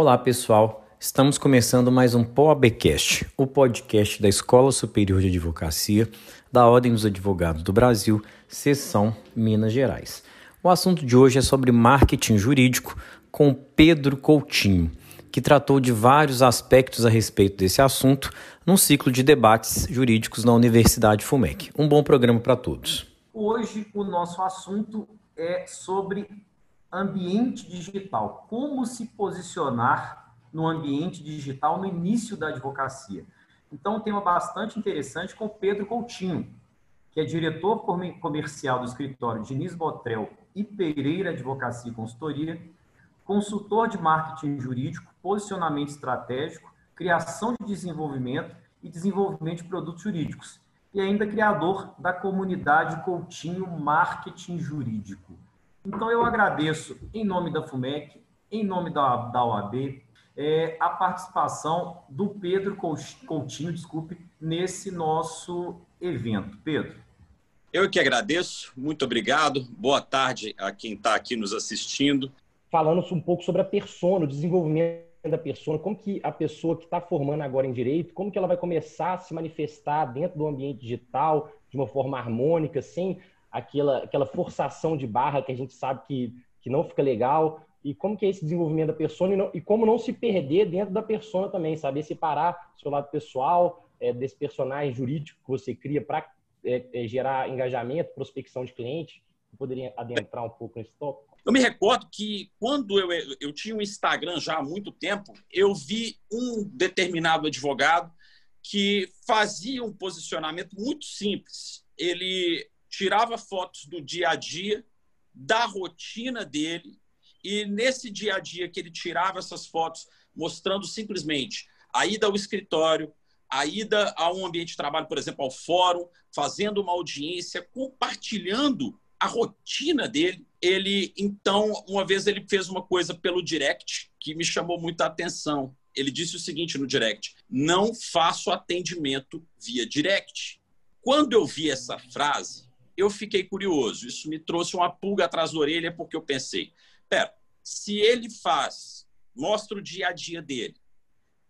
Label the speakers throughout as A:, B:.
A: Olá, pessoal. Estamos começando mais um POABcast, o podcast da Escola Superior de Advocacia da Ordem dos Advogados do Brasil, seção Minas Gerais. O assunto de hoje é sobre marketing jurídico com Pedro Coutinho, que tratou de vários aspectos a respeito desse assunto num ciclo de debates jurídicos na Universidade FUMEC. Um bom programa para todos.
B: Hoje o nosso assunto é sobre ambiente digital. Como se posicionar no ambiente digital no início da advocacia. Então, um tema bastante interessante com Pedro Coutinho, que é diretor comercial do escritório Diniz Botrel e Pereira Advocacia e Consultoria, consultor de marketing jurídico, posicionamento estratégico, criação de desenvolvimento e desenvolvimento de produtos jurídicos, e ainda criador da comunidade Coutinho Marketing Jurídico. Então, eu agradeço, em nome da FUMEC, em nome da, da OAB, é, a participação do Pedro Coutinho, desculpe, nesse nosso evento. Pedro.
C: Eu que agradeço, muito obrigado. Boa tarde a quem está aqui nos assistindo.
D: Falando um pouco sobre a persona, o desenvolvimento da persona, como que a pessoa que está formando agora em direito, como que ela vai começar a se manifestar dentro do ambiente digital de uma forma harmônica, sem aquela, aquela forçação de barra que a gente sabe que, que não fica legal e como que é esse desenvolvimento da persona e, não, e como não se perder dentro da persona também, saber separar seu lado pessoal é, desse personagem jurídico que você cria para é, é, gerar engajamento, prospecção de cliente. poderia adentrar um pouco nesse tópico?
C: Eu me recordo que quando eu, eu tinha um Instagram já há muito tempo, eu vi um determinado advogado que fazia um posicionamento muito simples. Ele tirava fotos do dia a dia, da rotina dele, e nesse dia a dia que ele tirava essas fotos, mostrando simplesmente a ida ao escritório, a ida a um ambiente de trabalho, por exemplo, ao fórum, fazendo uma audiência, compartilhando a rotina dele. Ele, então, uma vez ele fez uma coisa pelo direct que me chamou muita atenção. Ele disse o seguinte no direct: não faço atendimento via direct. Quando eu vi essa frase, eu fiquei curioso. Isso me trouxe uma pulga atrás da orelha, porque eu pensei: pera, se ele faz, mostra o dia a dia dele,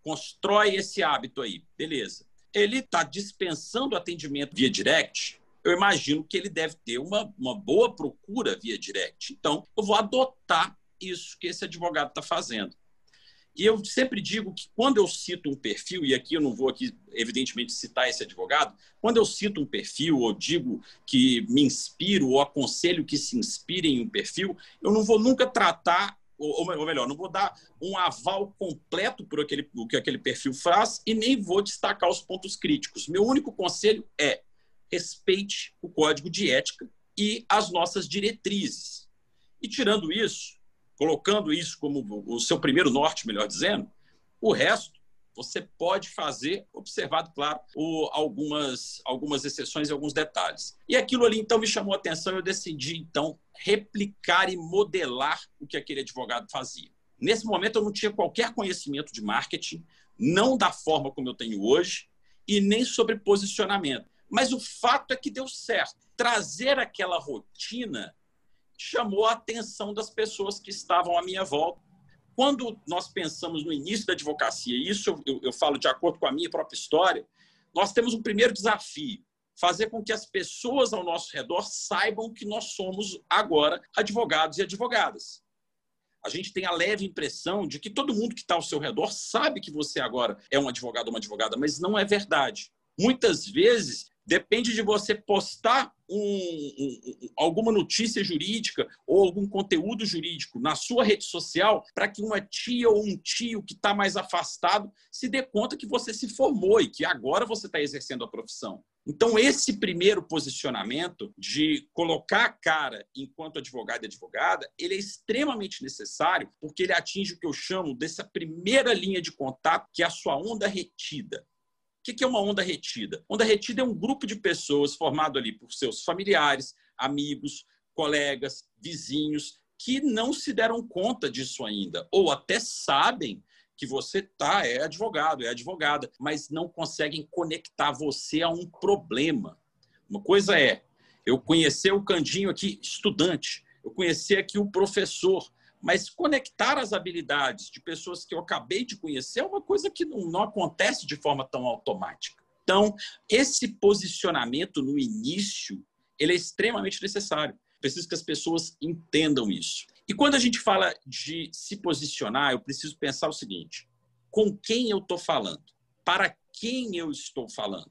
C: constrói esse hábito aí, beleza. Ele está dispensando atendimento via direct, eu imagino que ele deve ter uma, uma boa procura via direct. Então, eu vou adotar isso que esse advogado está fazendo. E eu sempre digo que quando eu cito um perfil, e aqui eu não vou aqui, evidentemente, citar esse advogado, quando eu cito um perfil ou digo que me inspiro ou aconselho que se inspire em um perfil, eu não vou nunca tratar, ou, ou melhor, não vou dar um aval completo por aquele, o que aquele perfil faz e nem vou destacar os pontos críticos. Meu único conselho é respeite o código de ética e as nossas diretrizes. E tirando isso, colocando isso como o seu primeiro norte, melhor dizendo, o resto você pode fazer, observado, claro, algumas, algumas exceções e alguns detalhes. E aquilo ali, então, me chamou a atenção e eu decidi, então, replicar e modelar o que aquele advogado fazia. Nesse momento, eu não tinha qualquer conhecimento de marketing, não da forma como eu tenho hoje, e nem sobre posicionamento. Mas o fato é que deu certo. Trazer aquela rotina chamou a atenção das pessoas que estavam à minha volta. Quando nós pensamos no início da advocacia, e isso eu, eu falo de acordo com a minha própria história, nós temos um primeiro desafio: fazer com que as pessoas ao nosso redor saibam que nós somos agora advogados e advogadas. A gente tem a leve impressão de que todo mundo que está ao seu redor sabe que você agora é um advogado ou uma advogada, mas não é verdade. Muitas vezes Depende de você postar um, um, alguma notícia jurídica ou algum conteúdo jurídico na sua rede social para que uma tia ou um tio que está mais afastado se dê conta que você se formou e que agora você está exercendo a profissão. Então, esse primeiro posicionamento de colocar a cara enquanto advogado e advogada, ele é extremamente necessário porque ele atinge o que eu chamo dessa primeira linha de contato, que é a sua onda retida. O que é uma onda retida? Onda retida é um grupo de pessoas formado ali por seus familiares, amigos, colegas, vizinhos, que não se deram conta disso ainda, ou até sabem que você tá é advogado, é advogada, mas não conseguem conectar você a um problema. Uma coisa é eu conhecer o Candinho aqui, estudante, eu conhecer aqui o professor, Mas conectar as habilidades de pessoas que eu acabei de conhecer é uma coisa que não, não acontece de forma tão automática. Então, esse posicionamento no início, ele é extremamente necessário. Preciso que as pessoas entendam isso. E quando a gente fala de se posicionar, eu preciso pensar o seguinte: com quem eu estou falando? Para quem eu estou falando?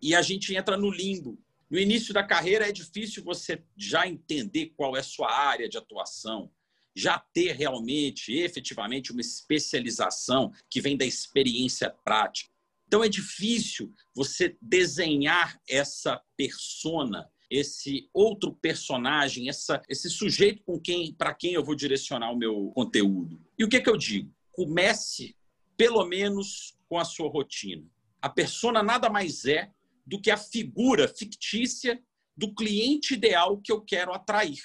C: E a gente entra no limbo. No início da carreira é difícil você já entender qual é a sua área de atuação, já ter realmente, efetivamente, uma especialização que vem da experiência prática. Então é difícil você desenhar essa persona, esse outro personagem, essa, esse sujeito com quem, para quem eu vou direcionar o meu conteúdo. E o que, que eu digo? Comece pelo menos com a sua rotina. A persona nada mais é do que a figura fictícia do cliente ideal que eu quero atrair.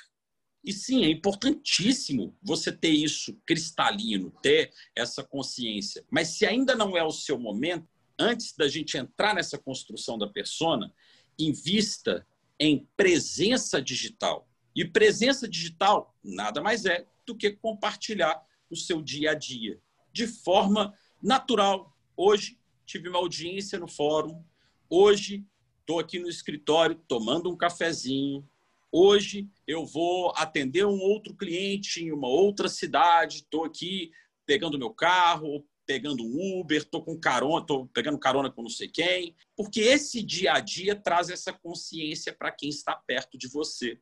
C: E sim, é importantíssimo você ter isso cristalino, ter essa consciência. Mas se ainda não é o seu momento, antes da gente entrar nessa construção da persona, invista em presença digital. E presença digital nada mais é do que compartilhar o seu dia a dia de forma natural. Hoje tive uma audiência no fórum, hoje estou aqui no escritório tomando um cafezinho, Hoje eu vou atender um outro cliente em uma outra cidade, estou aqui pegando meu carro, pegando um Uber, estou com carona, estou pegando carona com não sei quem, porque esse dia a dia traz essa consciência para quem está perto de você.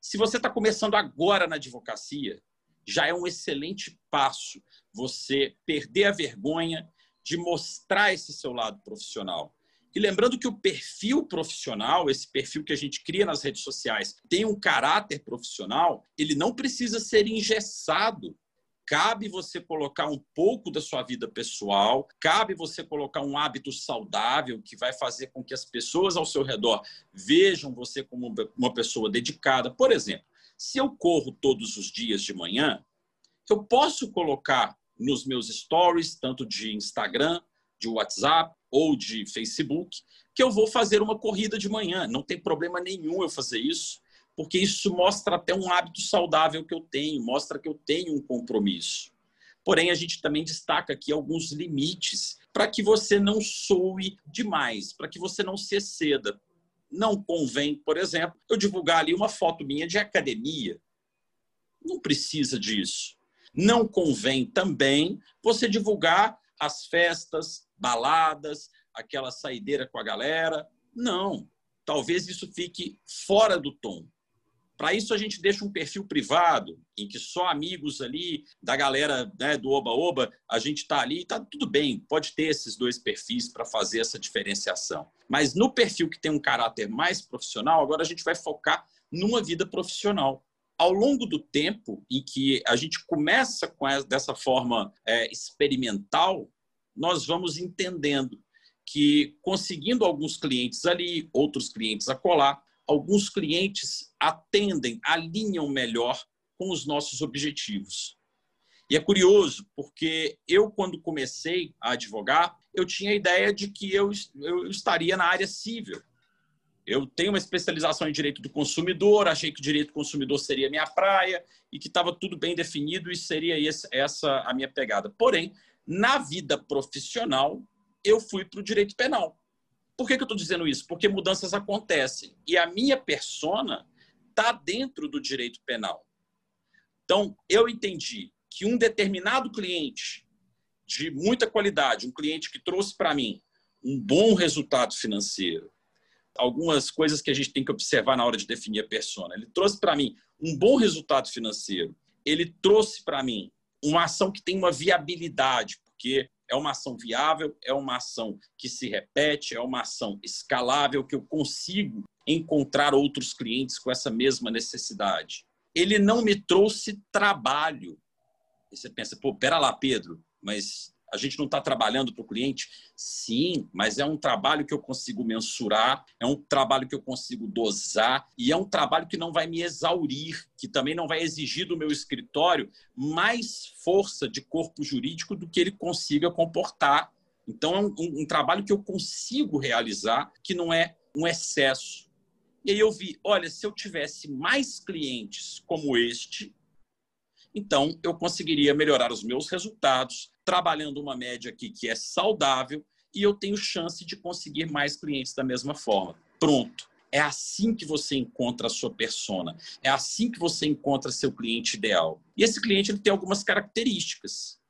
C: Se você está começando agora na advocacia, já é um excelente passo você perder a vergonha de mostrar esse seu lado profissional. E lembrando que o perfil profissional, esse perfil que a gente cria nas redes sociais, tem um caráter profissional, ele não precisa ser engessado. Cabe você colocar um pouco da sua vida pessoal, cabe você colocar um hábito saudável que vai fazer com que as pessoas ao seu redor vejam você como uma pessoa dedicada. Por exemplo, se eu corro todos os dias de manhã, eu posso colocar nos meus stories, tanto de Instagram, de WhatsApp, ou de Facebook, que eu vou fazer uma corrida de manhã. Não tem problema nenhum eu fazer isso, porque isso mostra até um hábito saudável que eu tenho, mostra que eu tenho um compromisso. Porém, a gente também destaca aqui alguns limites para que você não soe demais, para que você não se exceda. Não convém, por exemplo, eu divulgar ali uma foto minha de academia. Não precisa disso. Não convém também você divulgar as festas, baladas, aquela saideira com a galera. Não. Talvez isso fique fora do tom. Para isso, a gente deixa um perfil privado, em que só amigos ali, da galera né, do Oba-Oba, a gente está ali, está tudo bem, pode ter esses dois perfis para fazer essa diferenciação. Mas no perfil que tem um caráter mais profissional, agora a gente vai focar numa vida profissional. Ao longo do tempo em que a gente começa com essa, dessa forma é, experimental, nós vamos entendendo que conseguindo alguns clientes ali, outros clientes a colar, alguns clientes atendem, alinham melhor com os nossos objetivos. E é curioso, porque eu, quando comecei a advogar, eu tinha a ideia de que eu, eu estaria na área civil. Eu tenho uma especialização em direito do consumidor, achei que o direito do consumidor seria minha praia e que estava tudo bem definido e seria essa a minha pegada. Porém, na vida profissional, eu fui para o direito penal. Por que, que eu estou dizendo isso? Porque mudanças acontecem. E a minha persona está dentro do direito penal. Então, eu entendi que um determinado cliente de muita qualidade, um cliente que trouxe para mim um bom resultado financeiro, algumas coisas que a gente tem que observar na hora de definir a persona. Ele trouxe para mim um bom resultado financeiro, ele trouxe para mim uma ação que tem uma viabilidade, porque é uma ação viável, é uma ação que se repete, é uma ação escalável, que eu consigo encontrar outros clientes com essa mesma necessidade. Ele não me trouxe trabalho. E você pensa, pô, pera lá, Pedro, mas a gente não está trabalhando para o cliente? Sim, mas é um trabalho que eu consigo mensurar, é um trabalho que eu consigo dosar e é um trabalho que não vai me exaurir, que também não vai exigir do meu escritório mais força de corpo jurídico do que ele consiga comportar. Então, é um, um, um trabalho que eu consigo realizar, que não é um excesso. E aí eu vi, olha, se eu tivesse mais clientes como este, então eu conseguiria melhorar os meus resultados, trabalhando uma média aqui que é saudável e eu tenho chance de conseguir mais clientes da mesma forma. Pronto. É assim que você encontra a sua persona. É assim que você encontra seu cliente ideal. E esse cliente ele tem algumas características.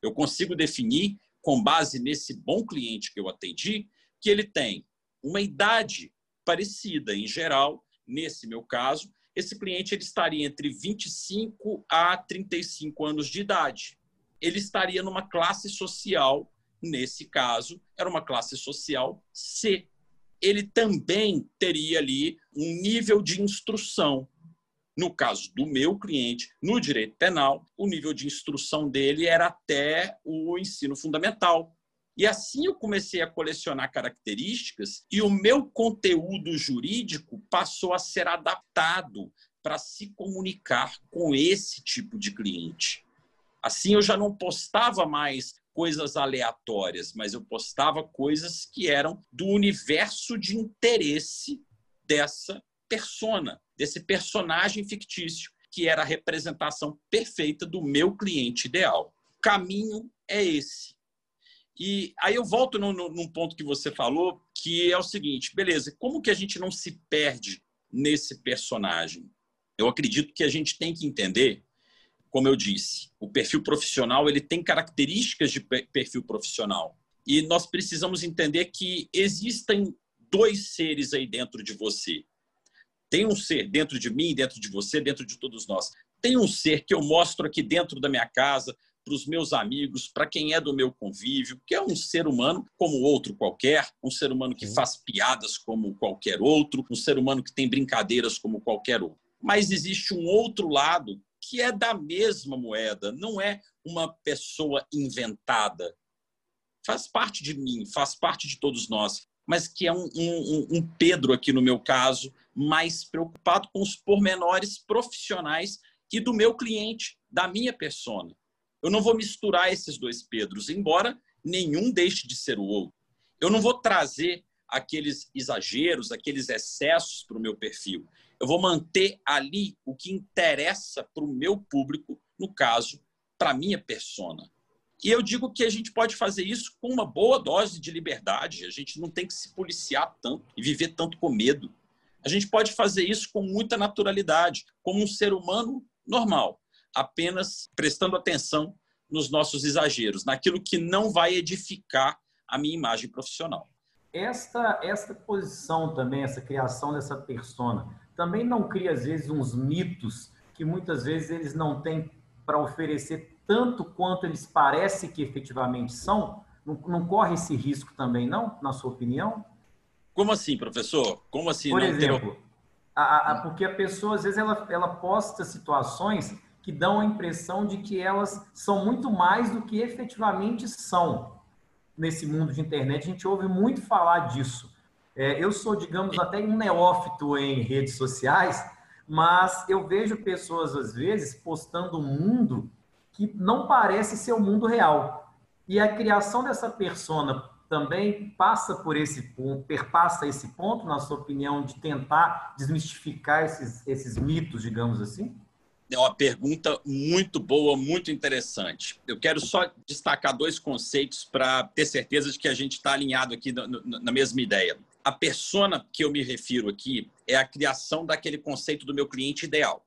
C: Eu consigo definir, com base nesse bom cliente que eu atendi, que ele tem uma idade parecida, em geral, nesse meu caso, esse cliente ele estaria entre 25 a 35 anos de idade. Ele estaria numa classe social, nesse caso, era uma classe social C. Ele também teria ali um nível de instrução. No caso do meu cliente, no direito penal, o nível de instrução dele era até o ensino fundamental. E assim eu comecei a colecionar características e o meu conteúdo jurídico passou a ser adaptado para se comunicar com esse tipo de cliente. Assim eu já não postava mais coisas aleatórias, mas eu postava coisas que eram do universo de interesse dessa persona, desse personagem fictício, que era a representação perfeita do meu cliente ideal. O caminho é esse e aí eu volto no, no, num ponto que você falou, que é o seguinte, beleza, como que a gente não se perde nesse personagem? Eu acredito que a gente tem que entender, como eu disse, o perfil profissional ele tem características de perfil profissional. E nós precisamos entender que existem dois seres aí dentro de você. Tem um ser dentro de mim, dentro de você, dentro de todos nós. Tem um ser que eu mostro aqui dentro da minha casa, para os meus amigos, para quem é do meu convívio, que é um ser humano como outro qualquer, um ser humano que faz piadas como qualquer outro, um ser humano que tem brincadeiras como qualquer outro. Mas existe um outro lado que é da mesma moeda, não é uma pessoa inventada. Faz parte de mim, faz parte de todos nós, mas que é um, um, um Pedro aqui no meu caso, mais preocupado com os pormenores profissionais e do meu cliente, da minha persona. Eu não vou misturar esses dois Pedros, embora nenhum deixe de ser o outro. Eu não vou trazer aqueles exageros, aqueles excessos para o meu perfil. Eu vou manter ali o que interessa para o meu público, no caso, para a minha persona. E eu digo que a gente pode fazer isso com uma boa dose de liberdade. A gente não tem que se policiar tanto e viver tanto com medo. A gente pode fazer isso com muita naturalidade, como um ser humano normal apenas prestando atenção nos nossos exageros, naquilo que não vai edificar a minha imagem profissional.
B: Esta, esta posição também, essa criação dessa persona, também não cria, às vezes, uns mitos que muitas vezes eles não têm para oferecer tanto quanto eles parecem que efetivamente são? Não, não, corre esse risco também, não, na sua opinião?
C: Como assim, professor? Como assim?
B: Por exemplo, ter... a, a, porque a pessoa, às vezes, ela, ela posta situações que dão a impressão de que elas são muito mais do que efetivamente são nesse mundo de internet. A gente ouve muito falar disso. É, eu sou, digamos, até um neófito em redes sociais, mas eu vejo pessoas, às vezes, postando um mundo que não parece ser o mundo real. E a criação dessa persona também passa por esse ponto, perpassa esse ponto, na sua opinião, de tentar desmistificar esses, esses mitos, digamos assim?
C: É uma pergunta muito boa, muito interessante. Eu quero só destacar dois conceitos para ter certeza de que a gente está alinhado aqui na mesma ideia. A persona que eu me refiro aqui é a criação daquele conceito do meu cliente ideal.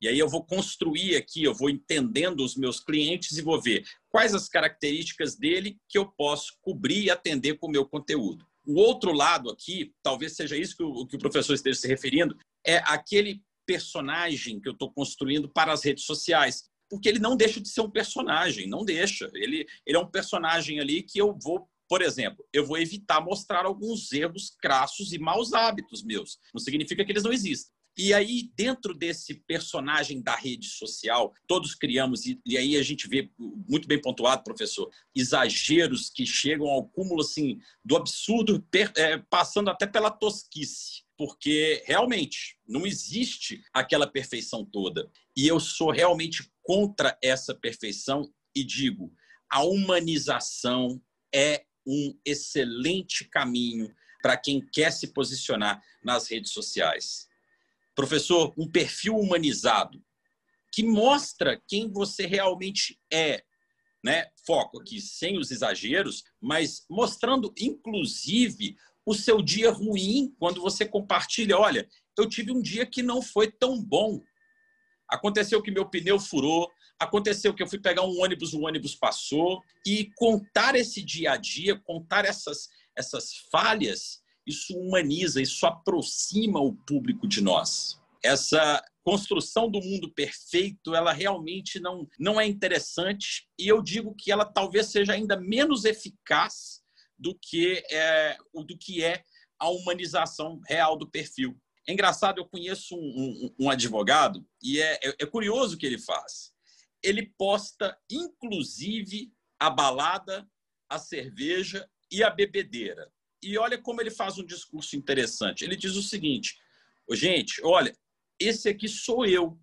C: E aí eu vou construir aqui, eu vou entendendo os meus clientes e vou ver quais as características dele que eu posso cobrir e atender com o meu conteúdo. O outro lado aqui, talvez seja isso que o, que o professor esteja se referindo, é aquele personagem que eu estou construindo para as redes sociais. Porque ele não deixa de ser um personagem, não deixa. Ele, ele é um personagem ali que eu vou, por exemplo, eu vou evitar mostrar alguns erros crassos e maus hábitos meus. Não significa que eles não existem. E aí, dentro desse personagem da rede social, todos criamos, e, e, aí a gente vê, muito bem pontuado, professor, exageros que chegam ao cúmulo assim, do absurdo, per, é, passando até pela tosquice porque realmente não existe aquela perfeição toda. E eu sou realmente contra essa perfeição e digo: a humanização é um excelente caminho para quem quer se posicionar nas redes sociais. Professor, um perfil humanizado que mostra quem você realmente é. Né? Foco aqui sem os exageros, mas mostrando, inclusive, o seu dia ruim quando você compartilha. Olha, eu tive um dia que não foi tão bom. Aconteceu que meu pneu furou, aconteceu que eu fui pegar um ônibus, o ônibus passou. E contar esse dia a dia, contar essas, essas falhas, isso humaniza, isso aproxima o público de nós. Essa construção do mundo perfeito, ela realmente não, não é interessante e eu digo que ela talvez seja ainda menos eficaz do que é, do que é a humanização real do perfil. É engraçado, eu conheço um, um, um advogado e é, é, é curioso o que ele faz. Ele posta, inclusive, a balada, a cerveja e a bebedeira. E olha como ele faz um discurso interessante. Ele diz o seguinte: gente, olha, esse aqui sou eu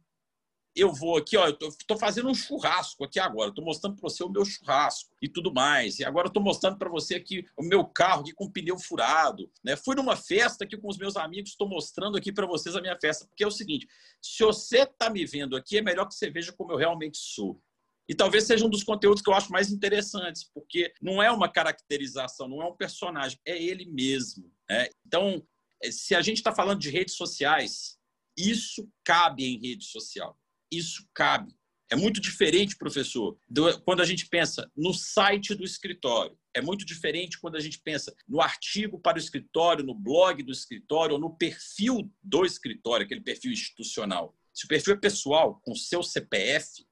C: eu vou aqui, ó, eu tô, fazendo um churrasco aqui agora, estou mostrando para você o meu churrasco e tudo mais. E agora estou mostrando para você aqui o meu carro aqui com pneu furado, né? Fui numa festa aqui com os meus amigos, estou mostrando aqui para vocês a minha festa, porque é o seguinte, se você está me vendo aqui, é melhor que você veja como eu realmente sou. E talvez seja um dos conteúdos que eu acho mais interessantes, porque não é uma caracterização, não é um personagem, é ele mesmo. Né? Então, se a gente está falando de redes sociais, isso cabe em rede social isso cabe. É muito diferente, professor, do, quando a gente pensa no site do escritório. É muito diferente quando a gente pensa no artigo para o escritório, no blog do escritório, ou no perfil do escritório, aquele perfil institucional. Se o perfil é pessoal, com seu CPF,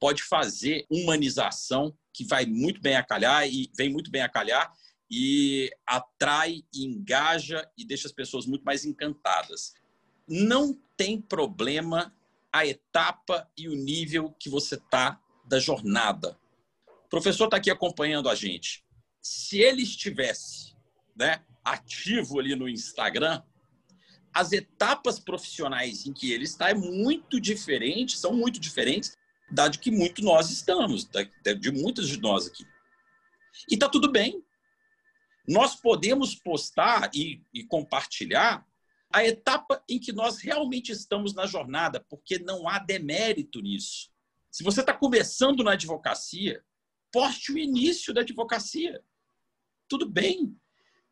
C: pode fazer humanização que vai muito bem a calhar e vem muito bem a calhar e atrai, engaja e deixa as pessoas muito mais encantadas. Não tem problema a etapa e o nível que você está da jornada. O professor está aqui acompanhando a gente. Se ele estivesse né, ativo ali no Instagram, as etapas profissionais em que ele está é muito diferente, são muito diferentes da de que muito nós estamos, de muitos de nós aqui. E está tudo bem. Nós podemos postar e, e compartilhar a etapa em que nós realmente estamos na jornada, porque não há demérito nisso. Se você está começando na advocacia, poste o início da advocacia. Tudo bem.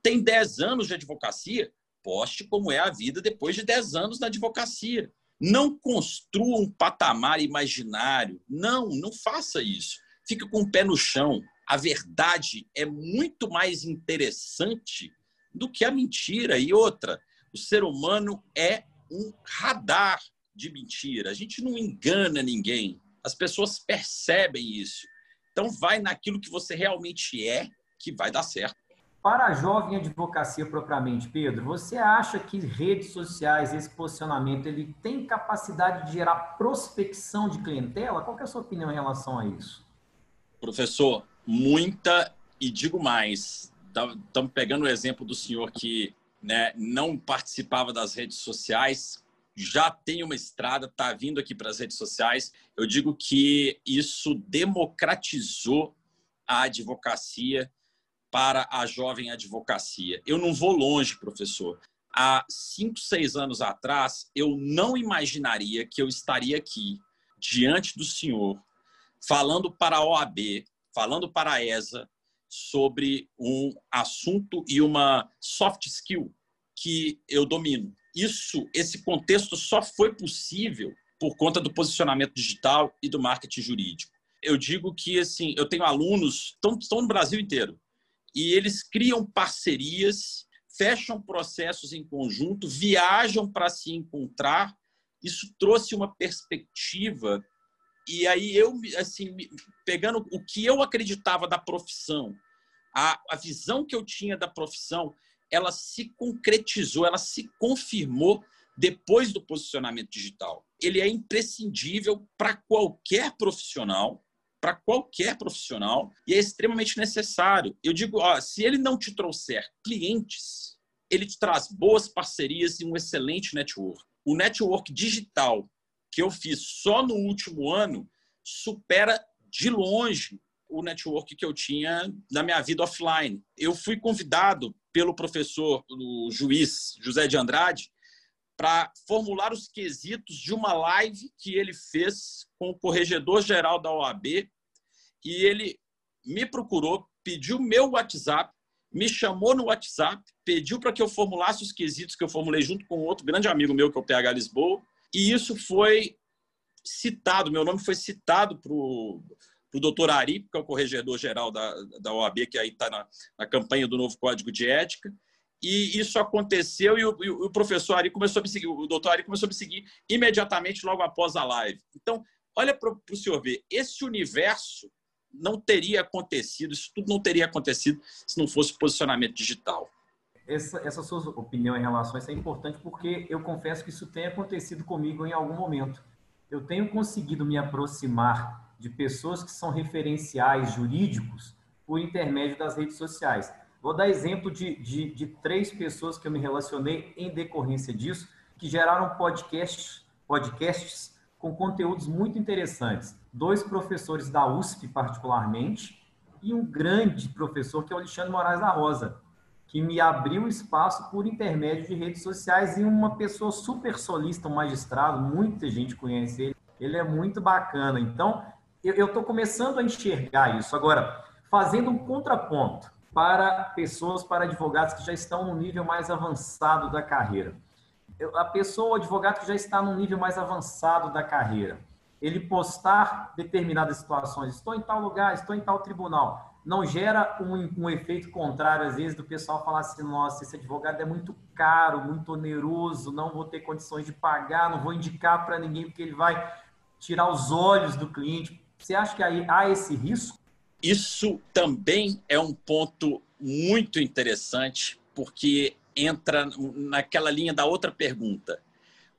C: Tem 10 anos de advocacia, poste como é a vida depois de 10 anos na advocacia. Não construa um patamar imaginário. Não, não faça isso. Fique com o pé no chão. A verdade é muito mais interessante do que a mentira. E outra, o ser humano é um radar de mentira. A gente não engana ninguém. As pessoas percebem isso. Então, vai naquilo que você realmente é, que vai dar certo.
B: Para a jovem advocacia propriamente, Pedro, você acha que redes sociais, esse posicionamento, ele tem capacidade de gerar prospecção de clientela? Qual é a sua opinião em relação a isso?
C: Professor, muita e digo mais. Estamos pegando o exemplo do senhor que né, não participava das redes sociais, já tem uma estrada, está vindo aqui para as redes sociais. Eu digo que isso democratizou a advocacia para a jovem advocacia. Eu não vou longe, professor. Há cinco, seis anos atrás, eu não imaginaria que eu estaria aqui, diante do senhor, falando para a OAB, falando para a ESA, sobre um assunto e uma soft skill que eu domino. Isso, esse contexto só foi possível por conta do posicionamento digital e do marketing jurídico. Eu digo que assim, eu tenho alunos estão, estão no Brasil inteiro e eles criam parcerias, fecham processos em conjunto, viajam para se encontrar. Isso trouxe uma perspectiva e aí eu, assim, pegando o que eu acreditava da profissão, a, a visão que eu tinha da profissão, ela se concretizou, ela se confirmou depois do posicionamento digital. Ele é imprescindível para qualquer profissional, para qualquer profissional, e é extremamente necessário. Eu digo, ó, se ele não te trouxer clientes, ele te traz boas parcerias e um excelente network. O network digital que eu fiz só no último ano supera de longe o network que eu tinha na minha vida offline. Eu fui convidado pelo professor, o juiz José de Andrade, para formular os quesitos de uma live que ele fez com o corregedor-geral da OAB e ele me procurou, pediu meu WhatsApp, me chamou no WhatsApp, pediu para que eu formulasse os quesitos que eu formulei junto com outro grande amigo meu, que é o PH Lisboa, e isso foi citado, meu nome foi citado para o doutor Ari, que é o corregedor-geral da, da OAB, que aí está na, na campanha do novo Código de Ética, e isso aconteceu e o, e o, professor Ari começou a me seguir, o doutor Ari começou a me seguir imediatamente logo após a live. Então, olha para o senhor ver, esse universo não teria acontecido, isso tudo não teria acontecido se não fosse posicionamento digital.
B: Essa, essa sua opinião em relação a isso é importante porque eu confesso que isso tem acontecido comigo em algum momento. Eu tenho conseguido me aproximar de pessoas que são referenciais jurídicos por intermédio das redes sociais. Vou dar exemplo de, de, de três pessoas que eu me relacionei em decorrência disso, que geraram podcasts, podcasts com conteúdos muito interessantes. Dois professores da USP, particularmente, e um grande professor, que é o Alexandre Moraes da Rosa, que me abriu espaço por intermédio de redes sociais e uma pessoa super solista, um magistrado, muita gente conhece ele, ele é muito bacana. Então, eu estou começando a enxergar isso. Agora, fazendo um contraponto para pessoas, para advogados que já estão no nível mais avançado da carreira a pessoa, o advogado que já está num nível mais avançado da carreira, ele postar determinadas situações, estou em tal lugar, estou em tal tribunal, não gera um, um efeito contrário, às vezes, do pessoal falar assim, nossa, esse advogado é muito caro, muito oneroso, não vou ter condições de pagar, não vou indicar para ninguém, porque ele vai tirar os olhos do cliente. Você acha que aí há esse risco?
C: Isso também é um ponto muito interessante, porque entra naquela linha da outra pergunta.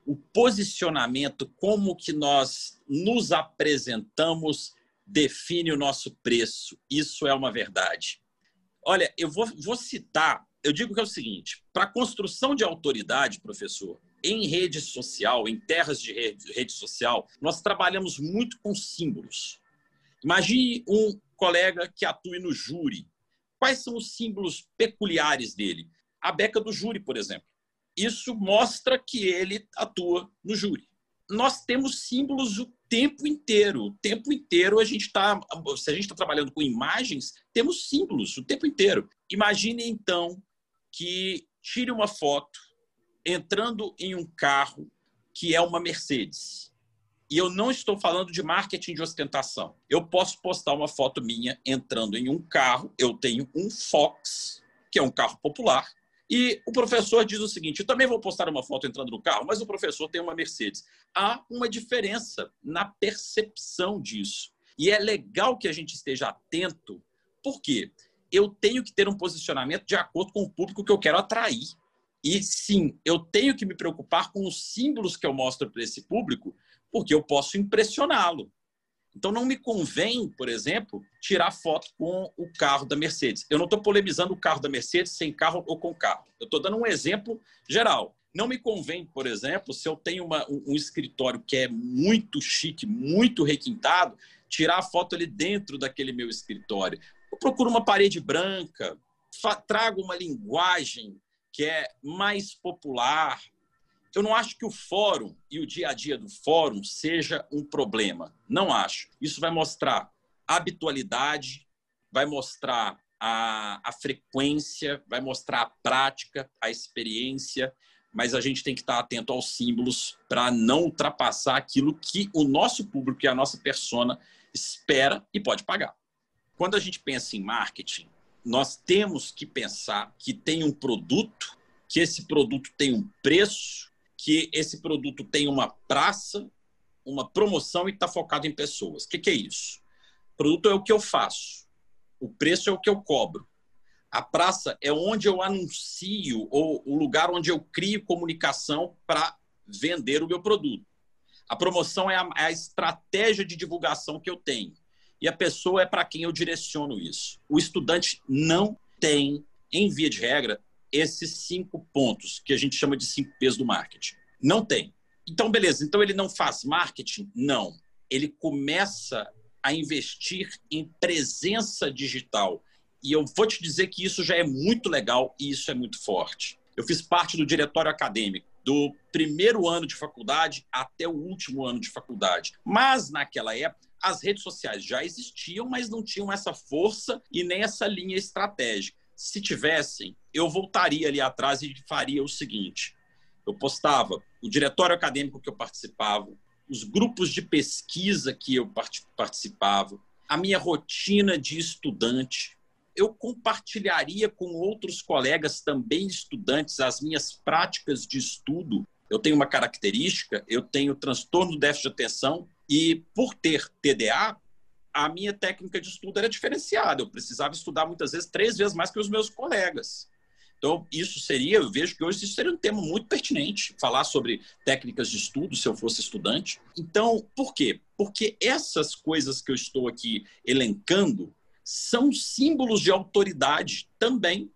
C: O posicionamento, como que nós nos apresentamos, define o nosso preço. Isso é uma verdade. Olha, eu vou, vou citar, eu digo que é o seguinte: para construção de autoridade, professor, em rede social, em terras de rede, rede social, nós trabalhamos muito com símbolos. Imagine um colega que atue no júri. Quais são os símbolos peculiares dele? a beca do júri, por exemplo. Isso mostra que ele atua no júri. Nós temos símbolos o tempo inteiro. O tempo inteiro a gente está. Se a gente está trabalhando com imagens, temos símbolos o tempo inteiro. Imagine então que tire uma foto entrando em um carro que é uma Mercedes. E eu não estou falando de marketing de ostentação. Eu posso postar uma foto minha entrando em um carro. Eu tenho um Fox, que é um carro popular, e o professor diz o seguinte: eu também vou postar uma foto entrando no carro, mas o professor tem uma Mercedes. Há uma diferença na percepção disso. E é legal que a gente esteja atento, porque eu tenho que ter um posicionamento de acordo com o público que eu quero atrair. E sim, eu tenho que me preocupar com os símbolos que eu mostro para esse público, porque eu posso impressioná-lo. Então, não me convém, por exemplo, tirar foto com o carro da Mercedes. Eu não estou polemizando o carro da Mercedes sem carro ou com carro. Eu estou dando um exemplo geral. Não me convém, por exemplo, se eu tenho uma, um, escritório que é muito chique, muito requintado, tirar a foto ali dentro daquele meu escritório. Eu procuro uma parede branca, trago uma linguagem que é mais popular, eu não acho que o fórum e o dia a dia do fórum seja um problema. Não acho. Isso vai mostrar habitualidade, vai mostrar a, a frequência, vai mostrar a prática, a experiência, mas a gente tem que estar atento aos símbolos para não ultrapassar aquilo que o nosso público e a nossa persona espera e pode pagar. Quando a gente pensa em marketing, nós temos que pensar que tem um produto, que esse produto tem um preço que esse produto tem uma praça, uma promoção e está focado em pessoas. O que, que é isso? O produto é o que eu faço, o preço é o que eu cobro. A praça é onde eu anuncio, ou o lugar onde eu crio comunicação para vender o meu produto. A promoção é a, é a, estratégia de divulgação que eu tenho. E a pessoa é para quem eu direciono isso. O estudante não tem, em via de regra, esses cinco pontos que a gente chama de cinco P's do marketing. Não tem. Então, beleza. Então, ele não faz marketing? Não. Ele começa a investir em presença digital. E eu vou te dizer que isso já é muito legal e isso é muito forte. Eu fiz parte do diretório acadêmico do primeiro ano de faculdade até o último ano de faculdade. Mas, naquela época, as redes sociais já existiam, mas não tinham essa força e nem essa linha estratégica. Se tivessem, eu voltaria ali atrás e faria o seguinte: eu postava o diretório acadêmico que eu participava, os grupos de pesquisa que eu participava, a minha rotina de estudante. Eu compartilharia com outros colegas também estudantes as minhas práticas de estudo. Eu tenho uma característica, eu tenho transtorno do déficit de atenção e por ter TDA, a minha técnica de estudo era diferenciada. Eu precisava estudar muitas vezes três vezes mais que os meus colegas. Então, isso seria, eu vejo que hoje isso seria um tema muito pertinente, falar sobre técnicas de estudo, se eu fosse estudante. Então, por quê? Porque essas coisas que eu estou aqui elencando são símbolos de autoridade também.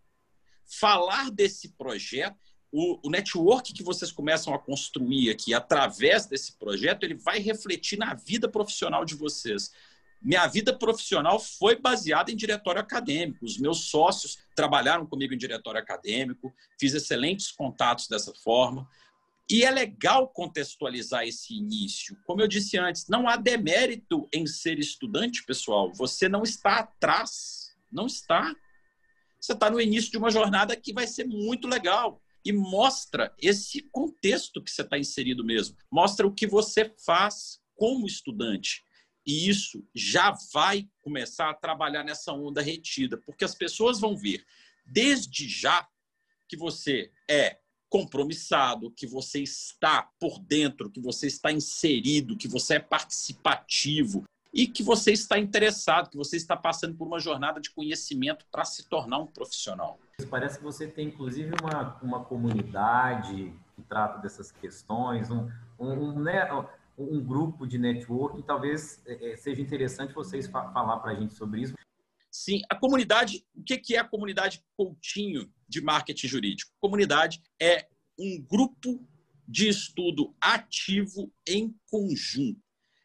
C: Falar desse projeto, o, o network que vocês começam a construir aqui através desse projeto, ele vai refletir na vida profissional de vocês minha vida profissional foi baseada em diretório acadêmico. Os meus sócios trabalharam comigo em diretório acadêmico, fiz excelentes contatos dessa forma. E é legal contextualizar esse início. Como eu disse antes, não há demérito em ser estudante, pessoal. Você não está atrás. Não está. Você está no início de uma jornada que vai ser muito legal. E mostra esse contexto que você está inserido mesmo. Mostra o que você faz como estudante e isso já vai começar a trabalhar nessa onda retida, porque as pessoas vão ver desde já que você é compromissado, que você está por dentro, que você está inserido, que você é participativo e que você está interessado, que você está passando por uma jornada de conhecimento para se tornar um profissional.
B: Parece que você tem, inclusive, uma, uma comunidade que trata dessas questões, um, um, né, um grupo de networking, talvez é, é, seja interessante vocês fa falar para a gente sobre isso.
C: Sim, a comunidade, o que é a comunidade Coutinho de marketing jurídico? Comunidade é um grupo de estudo ativo em conjunto.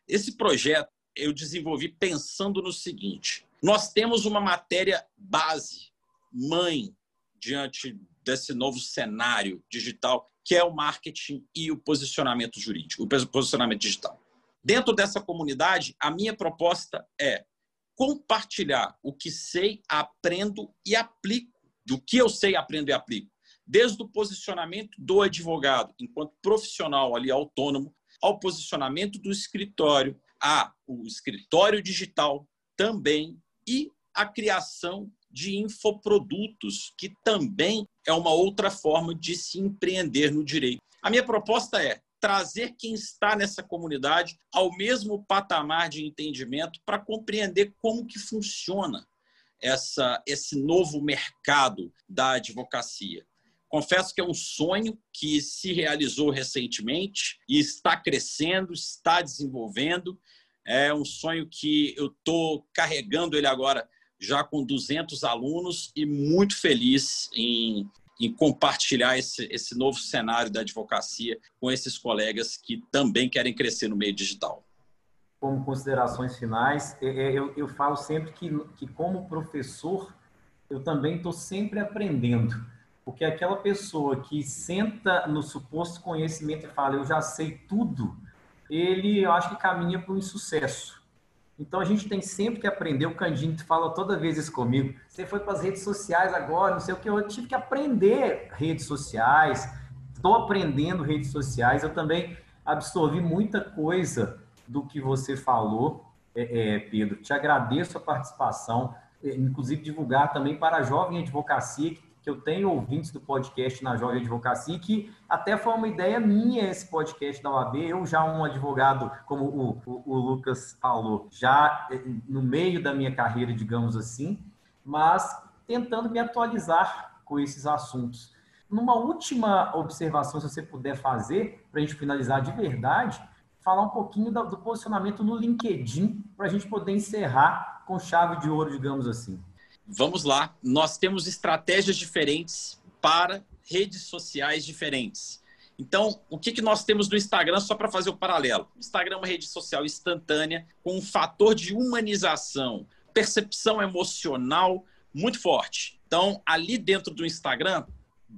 C: Esse projeto eu desenvolvi pensando no seguinte: nós temos uma matéria base, mãe, diante desse novo cenário digital que é o marketing e o posicionamento jurídico, o posicionamento digital. Dentro dessa comunidade, a minha proposta é compartilhar o que sei, aprendo e aplico. Do que eu sei, aprendo e aplico. Desde o posicionamento do advogado, enquanto profissional ali autônomo, ao posicionamento do escritório, a o escritório digital também e a criação de infoprodutos, que também é uma outra forma de se empreender no direito. A minha proposta é trazer quem está nessa comunidade ao mesmo patamar de entendimento para compreender como que funciona essa, esse novo mercado da advocacia. Confesso que é um sonho que se realizou recentemente e está crescendo, está desenvolvendo. É um sonho que eu estou carregando ele agora já com 200 alunos e muito feliz em, em compartilhar esse, esse novo cenário da advocacia com esses colegas que também querem crescer no meio digital.
B: Como considerações finais, é, é, eu, eu falo sempre que, que, como professor, eu também estou sempre aprendendo. Porque aquela pessoa que senta no suposto conhecimento e fala, eu já sei tudo, ele, eu acho que caminha para um insucesso então a gente tem sempre que aprender. O Candinho fala toda vez isso comigo. Você foi para as redes sociais agora, não sei o que. Eu tive que aprender redes sociais. Estou aprendendo redes sociais. Eu também absorvi muita coisa do que você falou, é, é, Pedro. Te agradeço a participação, é, inclusive divulgar também para a jovem advocacia que que eu tenho ouvintes do podcast na Jovem Advocacia, que até foi uma ideia minha esse podcast da OAB. Eu já um advogado, como o, o, o Lucas falou, já eh, no meio da minha carreira, digamos assim, mas tentando me atualizar com esses assuntos. Numa última observação, se você puder fazer, para a gente finalizar de verdade, falar um pouquinho do, do posicionamento no LinkedIn, para a gente poder encerrar com chave de ouro, digamos assim
C: vamos lá. Nós temos estratégias diferentes para redes sociais diferentes. Então, o que, que nós temos no Instagram, só para fazer o paralelo? O Instagram é uma rede social instantânea, com um fator de humanização, percepção emocional muito forte. Então, ali dentro do Instagram,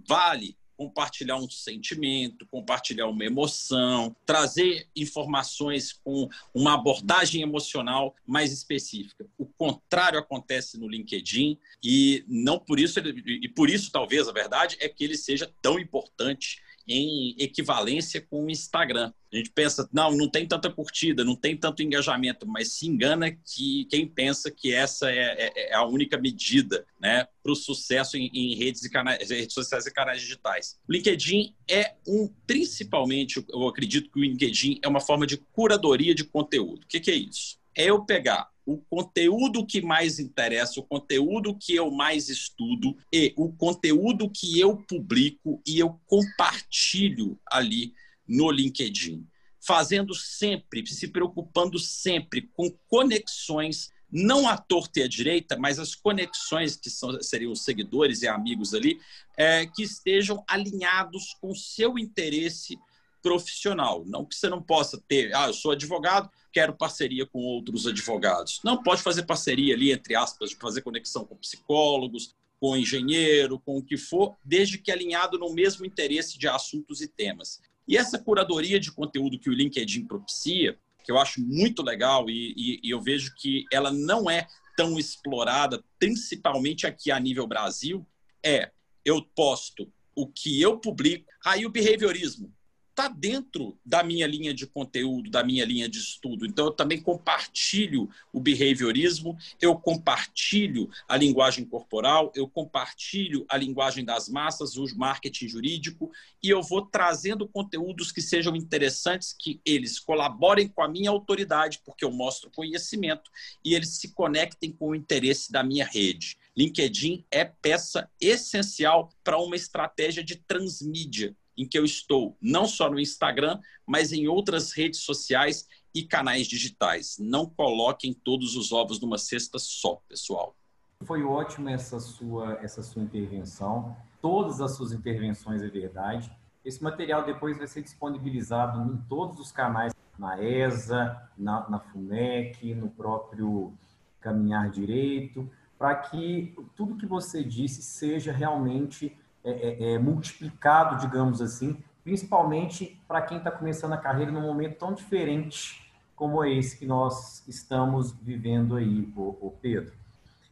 C: vale compartilhar um sentimento, compartilhar uma emoção, trazer informações com uma abordagem emocional mais específica. O contrário acontece no LinkedIn e não por isso e por isso talvez a verdade é que ele seja tão importante em equivalência com o Instagram. A gente pensa, não, não tem tanta curtida, não tem tanto engajamento, mas se engana que quem pensa que essa é, é, é a única medida né, para o sucesso em, em redes, e canais, redes sociais e canais digitais. LinkedIn é um, principalmente, eu acredito que o LinkedIn é uma forma de curadoria de conteúdo. O que, que é isso? É eu pegar o conteúdo que mais interessa, o conteúdo que eu mais estudo e o conteúdo que eu publico e eu compartilho ali no LinkedIn. Fazendo sempre, se preocupando sempre com conexões, não à torta e à direita, mas as conexões que são, seriam os seguidores e amigos ali, é, que estejam alinhados com o seu interesse profissional. Não que você não possa ter, ah, eu sou advogado, quero parceria com outros advogados. Não pode fazer parceria ali, entre aspas, de fazer conexão com psicólogos, com engenheiro, com o que for, desde que alinhado no mesmo interesse de assuntos e temas. E essa curadoria de conteúdo que o LinkedIn propicia, que eu acho muito legal e, e, e eu vejo que ela não é tão explorada, principalmente aqui a nível Brasil, é eu posto o que eu publico, aí o behaviorismo, está dentro da minha linha de conteúdo, da minha linha de estudo. Então, eu também compartilho o behaviorismo, eu compartilho a linguagem corporal, eu compartilho a linguagem das massas, o marketing jurídico, e eu vou trazendo conteúdos que sejam interessantes, que eles colaborem com a minha autoridade, porque eu mostro conhecimento, e eles se conectem com o interesse da minha rede. LinkedIn é peça essencial para uma estratégia de transmídia em que eu estou não só no Instagram, mas em outras redes sociais e canais digitais. Não coloquem todos os ovos numa cesta só, pessoal.
B: Foi ótima essa sua, essa sua intervenção. Todas as suas intervenções é verdade. Esse material depois vai ser disponibilizado em todos os canais, na ESA, na, na FUNEC, no próprio Caminhar Direito, para que tudo que você disse seja realmente é, é, é, multiplicado, digamos assim, principalmente para quem está começando a carreira num momento tão diferente como esse que nós estamos vivendo aí, o Pedro.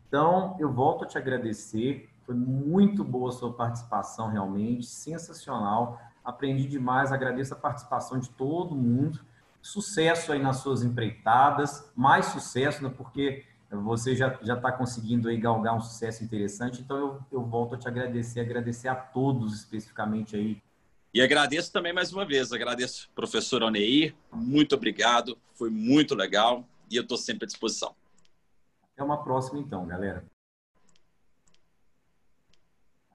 B: Então, eu volto a te agradecer. Foi muito boa a sua participação, realmente, sensacional. Aprendi demais, agradeço a participação de todo mundo. Sucesso aí nas suas empreitadas, mais sucesso, né, porque você já está conseguindo aí galgar um sucesso interessante, então eu, eu volto a te agradecer, agradecer a todos especificamente aí.
C: E agradeço também mais uma vez, agradeço professor Oneir, muito obrigado, foi muito legal e eu estou sempre à disposição.
B: Até uma próxima então, galera.